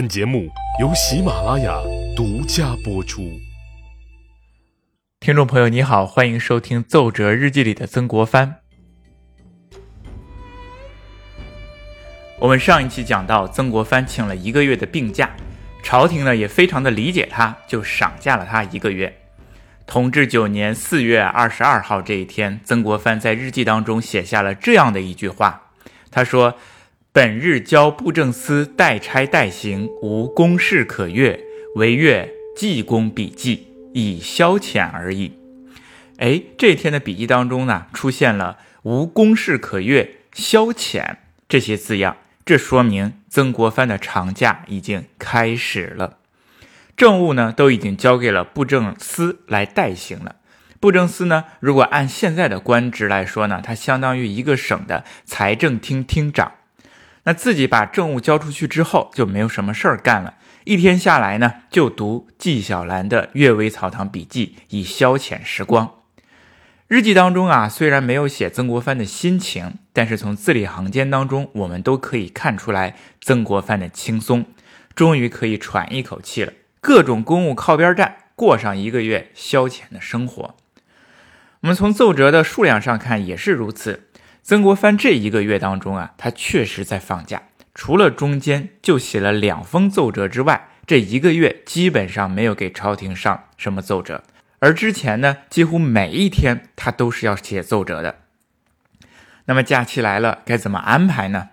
本节目由喜马拉雅独家播出。听众朋友，你好，欢迎收听《奏折日记》里的曾国藩。我们上一期讲到，曾国藩请了一个月的病假，朝廷呢也非常的理解他，就赏假了他一个月。同治九年四月二十二号这一天，曾国藩在日记当中写下了这样的一句话，他说。本日交布政司代差代行，无公事可阅，惟阅记功笔记，以消遣而已。哎，这天的笔记当中呢，出现了“无公事可阅”“消遣”这些字样，这说明曾国藩的长假已经开始了，政务呢都已经交给了布政司来代行了。布政司呢，如果按现在的官职来说呢，它相当于一个省的财政厅厅长。那自己把政务交出去之后，就没有什么事儿干了。一天下来呢，就读纪晓岚的《阅微草堂笔记》，以消遣时光。日记当中啊，虽然没有写曾国藩的心情，但是从字里行间当中，我们都可以看出来曾国藩的轻松，终于可以喘一口气了。各种公务靠边站，过上一个月消遣的生活。我们从奏折的数量上看，也是如此。曾国藩这一个月当中啊，他确实在放假，除了中间就写了两封奏折之外，这一个月基本上没有给朝廷上什么奏折。而之前呢，几乎每一天他都是要写奏折的。那么假期来了，该怎么安排呢？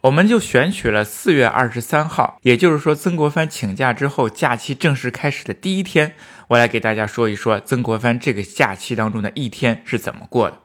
我们就选取了四月二十三号，也就是说曾国藩请假之后，假期正式开始的第一天，我来给大家说一说曾国藩这个假期当中的一天是怎么过的。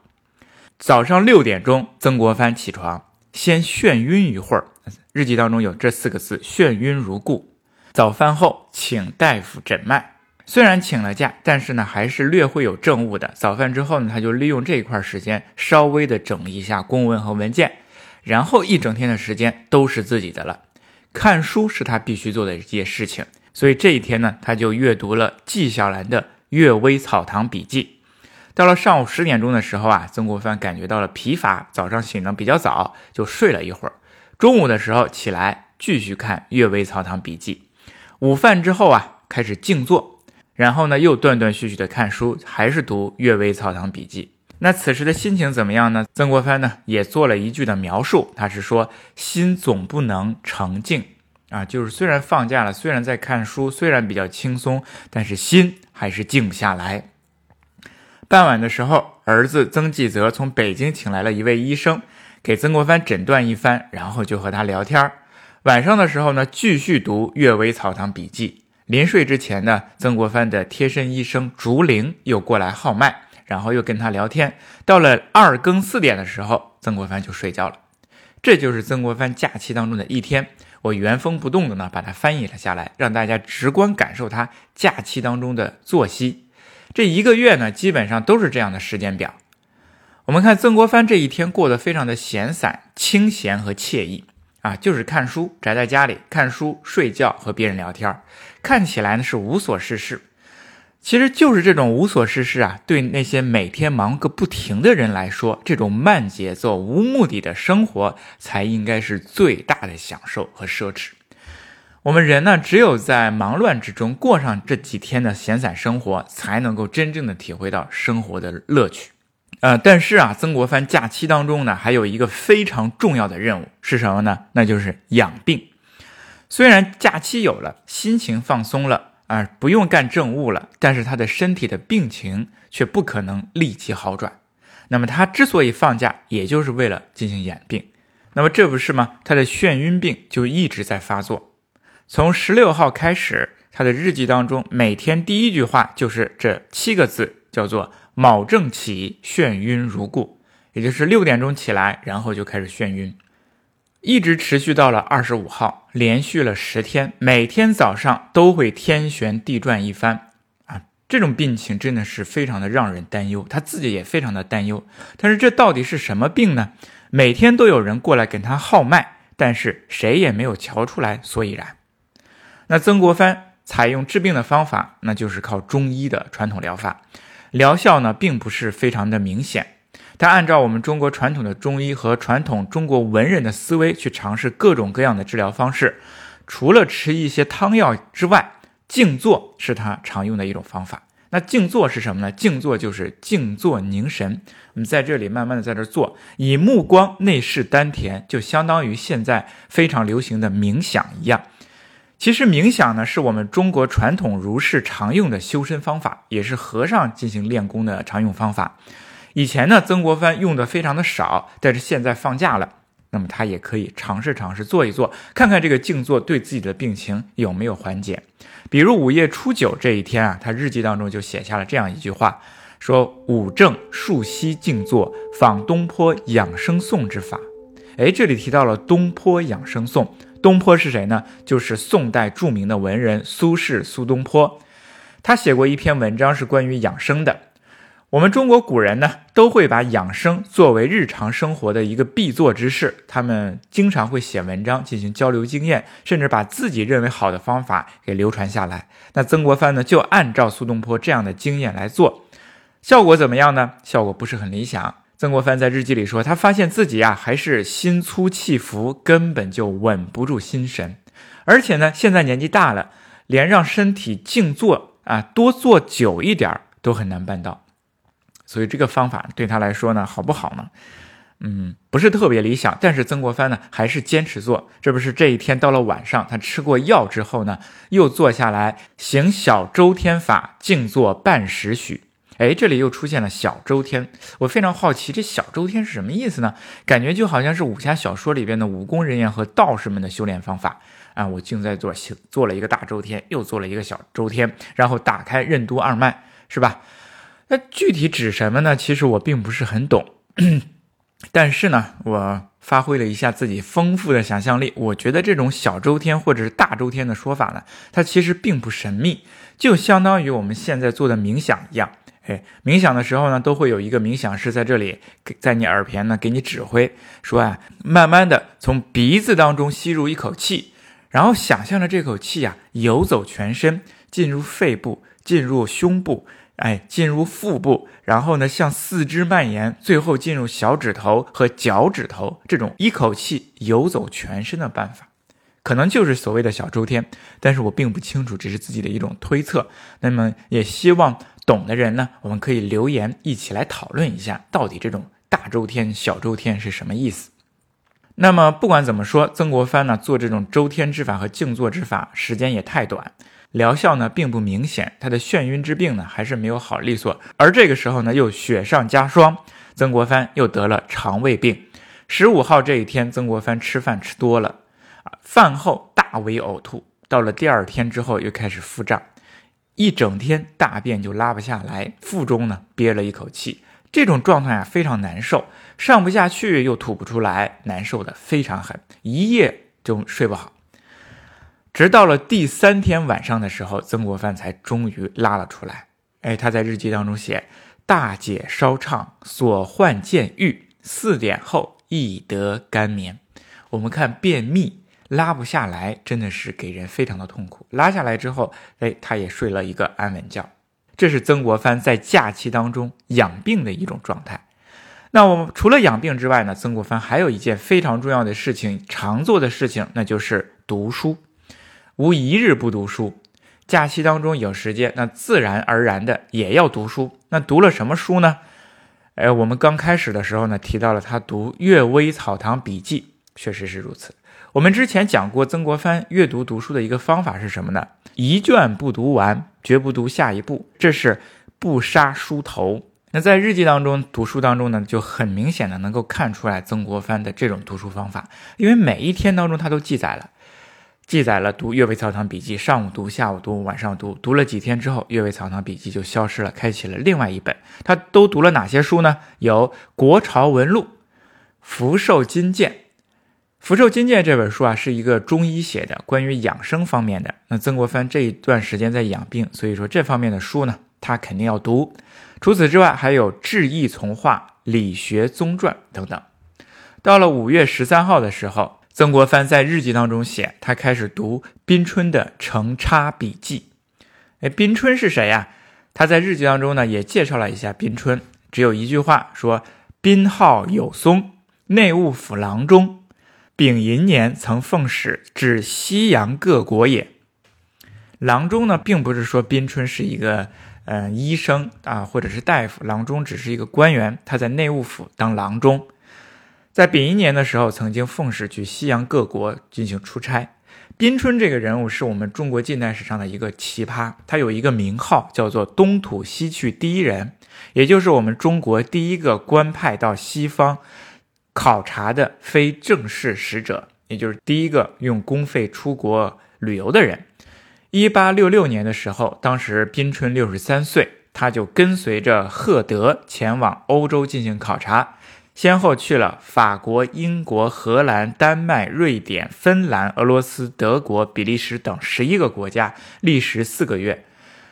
早上六点钟，曾国藩起床，先眩晕一会儿。日记当中有这四个字：眩晕如故。早饭后，请大夫诊脉。虽然请了假，但是呢，还是略会有政务的。早饭之后呢，他就利用这一块时间，稍微的整理一下公文和文件，然后一整天的时间都是自己的了。看书是他必须做的一件事情，所以这一天呢，他就阅读了纪晓岚的《阅微草堂笔记》。到了上午十点钟的时候啊，曾国藩感觉到了疲乏，早上醒得比较早，就睡了一会儿。中午的时候起来继续看《阅微草堂笔记》。午饭之后啊，开始静坐，然后呢又断断续续的看书，还是读《阅微草堂笔记》。那此时的心情怎么样呢？曾国藩呢也做了一句的描述，他是说心总不能澄静啊，就是虽然放假了，虽然在看书，虽然比较轻松，但是心还是静不下来。傍晚的时候，儿子曾纪泽从北京请来了一位医生，给曾国藩诊断一番，然后就和他聊天晚上的时候呢，继续读《阅微草堂笔记》。临睡之前呢，曾国藩的贴身医生竹林又过来号脉，然后又跟他聊天。到了二更四点的时候，曾国藩就睡觉了。这就是曾国藩假期当中的一天。我原封不动的呢，把它翻译了下来，让大家直观感受他假期当中的作息。这一个月呢，基本上都是这样的时间表。我们看曾国藩这一天过得非常的闲散、清闲和惬意啊，就是看书，宅在家里看书、睡觉和别人聊天，看起来呢是无所事事。其实就是这种无所事事啊，对那些每天忙个不停的人来说，这种慢节奏、无目的的生活才应该是最大的享受和奢侈。我们人呢，只有在忙乱之中过上这几天的闲散生活，才能够真正的体会到生活的乐趣。呃，但是啊，曾国藩假期当中呢，还有一个非常重要的任务是什么呢？那就是养病。虽然假期有了，心情放松了啊，不用干政务了，但是他的身体的病情却不可能立即好转。那么他之所以放假，也就是为了进行养病。那么这不是吗？他的眩晕病就一直在发作。从十六号开始，他的日记当中每天第一句话就是这七个字，叫做“卯正起，眩晕如故”，也就是六点钟起来，然后就开始眩晕，一直持续到了二十五号，连续了十天，每天早上都会天旋地转一番啊！这种病情真的是非常的让人担忧，他自己也非常的担忧。但是这到底是什么病呢？每天都有人过来跟他号脉，但是谁也没有瞧出来所以然。那曾国藩采用治病的方法，那就是靠中医的传统疗法，疗效呢并不是非常的明显。他按照我们中国传统的中医和传统中国文人的思维去尝试各种各样的治疗方式，除了吃一些汤药之外，静坐是他常用的一种方法。那静坐是什么呢？静坐就是静坐凝神。我们在这里慢慢的在这坐，以目光内视丹田，就相当于现在非常流行的冥想一样。其实冥想呢，是我们中国传统儒士常用的修身方法，也是和尚进行练功的常用方法。以前呢，曾国藩用的非常的少，但是现在放假了，那么他也可以尝试尝试做一做，看看这个静坐对自己的病情有没有缓解。比如五月初九这一天啊，他日记当中就写下了这样一句话，说：“五正数息静坐，仿东坡养生颂之法。”哎，这里提到了东坡养生颂。东坡是谁呢？就是宋代著名的文人苏轼苏东坡。他写过一篇文章是关于养生的。我们中国古人呢，都会把养生作为日常生活的一个必做之事。他们经常会写文章进行交流经验，甚至把自己认为好的方法给流传下来。那曾国藩呢，就按照苏东坡这样的经验来做，效果怎么样呢？效果不是很理想。曾国藩在日记里说，他发现自己啊还是心粗气浮，根本就稳不住心神，而且呢，现在年纪大了，连让身体静坐啊多坐久一点都很难办到。所以这个方法对他来说呢，好不好呢？嗯，不是特别理想。但是曾国藩呢，还是坚持做。这不是这一天到了晚上，他吃过药之后呢，又坐下来行小周天法，静坐半时许。哎，这里又出现了小周天，我非常好奇，这小周天是什么意思呢？感觉就好像是武侠小说里边的武功人员和道士们的修炼方法啊！我竟在做做了一个大周天，又做了一个小周天，然后打开任督二脉，是吧？那具体指什么呢？其实我并不是很懂，但是呢，我发挥了一下自己丰富的想象力，我觉得这种小周天或者是大周天的说法呢，它其实并不神秘，就相当于我们现在做的冥想一样。哎，冥想的时候呢，都会有一个冥想师在这里，在你耳边呢给你指挥，说啊，慢慢的从鼻子当中吸入一口气，然后想象着这口气呀游走全身，进入肺部，进入胸部，哎，进入腹部，然后呢向四肢蔓延，最后进入小指头和脚趾头，这种一口气游走全身的办法，可能就是所谓的小周天，但是我并不清楚，只是自己的一种推测。那么也希望。懂的人呢，我们可以留言一起来讨论一下，到底这种大周天、小周天是什么意思？那么不管怎么说，曾国藩呢做这种周天之法和静坐之法，时间也太短，疗效呢并不明显，他的眩晕之病呢还是没有好利索。而这个时候呢又雪上加霜，曾国藩又得了肠胃病。十五号这一天，曾国藩吃饭吃多了，啊，饭后大为呕吐，到了第二天之后又开始腹胀。一整天大便就拉不下来，腹中呢憋了一口气，这种状态啊非常难受，上不下去又吐不出来，难受的非常狠，一夜就睡不好。直到了第三天晚上的时候，曾国藩才终于拉了出来。哎，他在日记当中写：大解烧畅，所患渐愈，四点后亦得甘眠。我们看便秘。拉不下来，真的是给人非常的痛苦。拉下来之后，哎，他也睡了一个安稳觉。这是曾国藩在假期当中养病的一种状态。那我们除了养病之外呢，曾国藩还有一件非常重要的事情，常做的事情，那就是读书，无一日不读书。假期当中有时间，那自然而然的也要读书。那读了什么书呢？哎，我们刚开始的时候呢，提到了他读《阅微草堂笔记》，确实是如此。我们之前讲过，曾国藩阅读读书的一个方法是什么呢？一卷不读完，绝不读下一步，这是不杀书头。那在日记当中读书当中呢，就很明显的能够看出来曾国藩的这种读书方法，因为每一天当中他都记载了，记载了读《阅微草堂笔记》，上午读，下午读，晚上读。读了几天之后，《阅微草堂笔记》就消失了，开启了另外一本。他都读了哪些书呢？有《国朝文录》《福寿金鉴》。《福寿金鉴》这本书啊，是一个中医写的，关于养生方面的。那曾国藩这一段时间在养病，所以说这方面的书呢，他肯定要读。除此之外，还有《志异从化》《理学宗传》等等。到了五月十三号的时候，曾国藩在日记当中写，他开始读宾春的《成差笔记》。哎，宾春是谁呀？他在日记当中呢，也介绍了一下宾春，只有一句话说：“宾号有松，内务府郎中。”丙寅年曾奉使至西洋各国也。郎中呢，并不是说宾春是一个呃医生啊，或者是大夫，郎中只是一个官员，他在内务府当郎中。在丙寅年的时候，曾经奉使去西洋各国进行出差。宾春这个人物是我们中国近代史上的一个奇葩，他有一个名号叫做“东土西去第一人”，也就是我们中国第一个官派到西方考察的非正式使者，也就是第一个用公费出国旅游的人。一八六六年的时候，当时宾春六十三岁，他就跟随着赫德前往欧洲进行考察。先后去了法国、英国、荷兰、丹麦、瑞典、芬兰、俄罗斯、德国、比利时等十一个国家，历时四个月。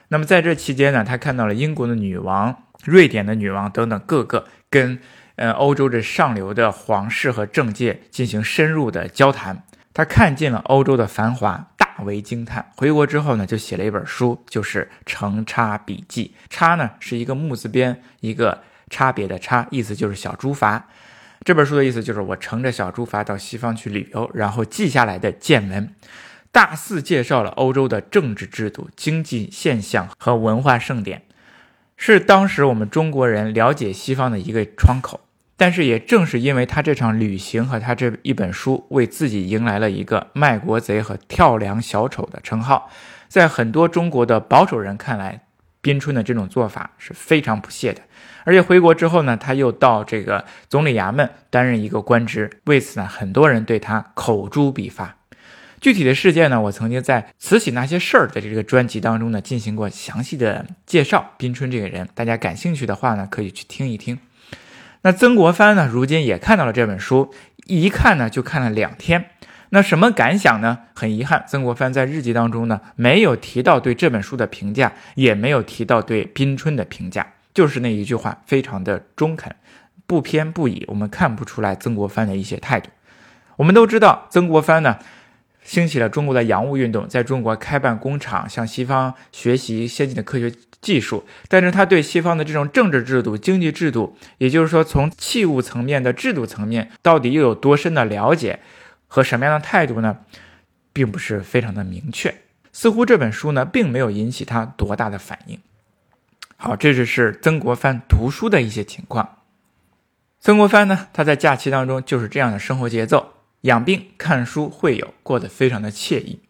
那么在这期间呢，他看到了英国的女王、瑞典的女王等等各个跟呃欧洲这上流的皇室和政界进行深入的交谈。他看尽了欧洲的繁华，大为惊叹。回国之后呢，就写了一本书，就是《乘差笔记》。差呢是一个木字边，一个。差别的差，意思就是小猪筏。这本书的意思就是我乘着小猪筏到西方去旅游，然后记下来的见闻，大肆介绍了欧洲的政治制度、经济现象和文化盛典，是当时我们中国人了解西方的一个窗口。但是也正是因为他这场旅行和他这一本书，为自己迎来了一个卖国贼和跳梁小丑的称号，在很多中国的保守人看来。宾春的这种做法是非常不屑的，而且回国之后呢，他又到这个总理衙门担任一个官职，为此呢，很多人对他口诛笔伐。具体的事件呢，我曾经在《慈禧那些事儿》的这个专辑当中呢，进行过详细的介绍。宾春这个人，大家感兴趣的话呢，可以去听一听。那曾国藩呢，如今也看到了这本书，一看呢，就看了两天。那什么感想呢？很遗憾，曾国藩在日记当中呢，没有提到对这本书的评价，也没有提到对宾春的评价，就是那一句话，非常的中肯，不偏不倚。我们看不出来曾国藩的一些态度。我们都知道，曾国藩呢，兴起了中国的洋务运动，在中国开办工厂，向西方学习先进的科学技术。但是他对西方的这种政治制度、经济制度，也就是说从器物层面的制度层面，到底又有多深的了解？和什么样的态度呢，并不是非常的明确。似乎这本书呢，并没有引起他多大的反应。好，这就是曾国藩读书的一些情况。曾国藩呢，他在假期当中就是这样的生活节奏：养病、看书、会友，过得非常的惬意。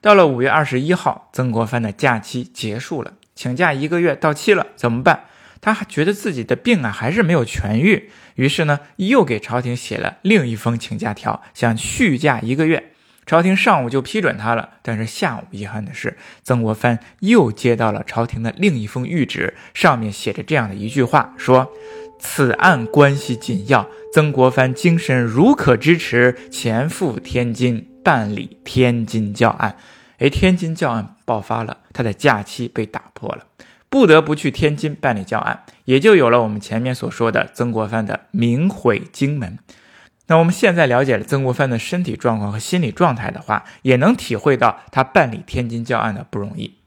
到了五月二十一号，曾国藩的假期结束了，请假一个月到期了，怎么办？他还觉得自己的病啊还是没有痊愈，于是呢又给朝廷写了另一封请假条，想续假一个月。朝廷上午就批准他了，但是下午遗憾的是，曾国藩又接到了朝廷的另一封谕旨，上面写着这样的一句话：说此案关系紧要，曾国藩精神如可支持，前赴天津办理天津教案。哎，天津教案爆发了，他的假期被打破了。不得不去天津办理教案，也就有了我们前面所说的曾国藩的名毁荆门。那我们现在了解了曾国藩的身体状况和心理状态的话，也能体会到他办理天津教案的不容易。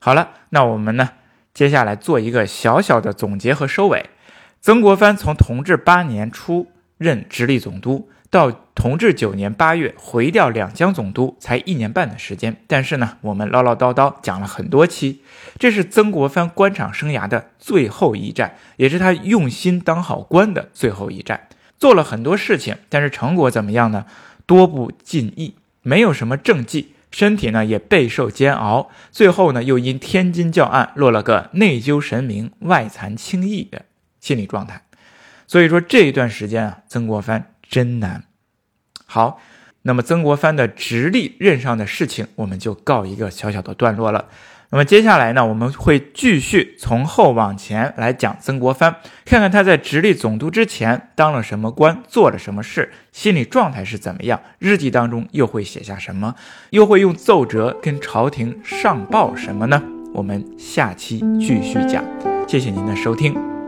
好了，那我们呢，接下来做一个小小的总结和收尾。曾国藩从同治八年出任直隶总督。到同治九年八月回调两江总督，才一年半的时间。但是呢，我们唠唠叨叨讲了很多期，这是曾国藩官场生涯的最后一战，也是他用心当好官的最后一战。做了很多事情，但是成果怎么样呢？多不尽意，没有什么政绩，身体呢也备受煎熬。最后呢，又因天津教案落了个内疚神明、外残轻易的心理状态。所以说这一段时间啊，曾国藩。真难。好，那么曾国藩的直隶任上的事情，我们就告一个小小的段落了。那么接下来呢，我们会继续从后往前来讲曾国藩，看看他在直隶总督之前当了什么官，做了什么事，心理状态是怎么样，日记当中又会写下什么，又会用奏折跟朝廷上报什么呢？我们下期继续讲。谢谢您的收听。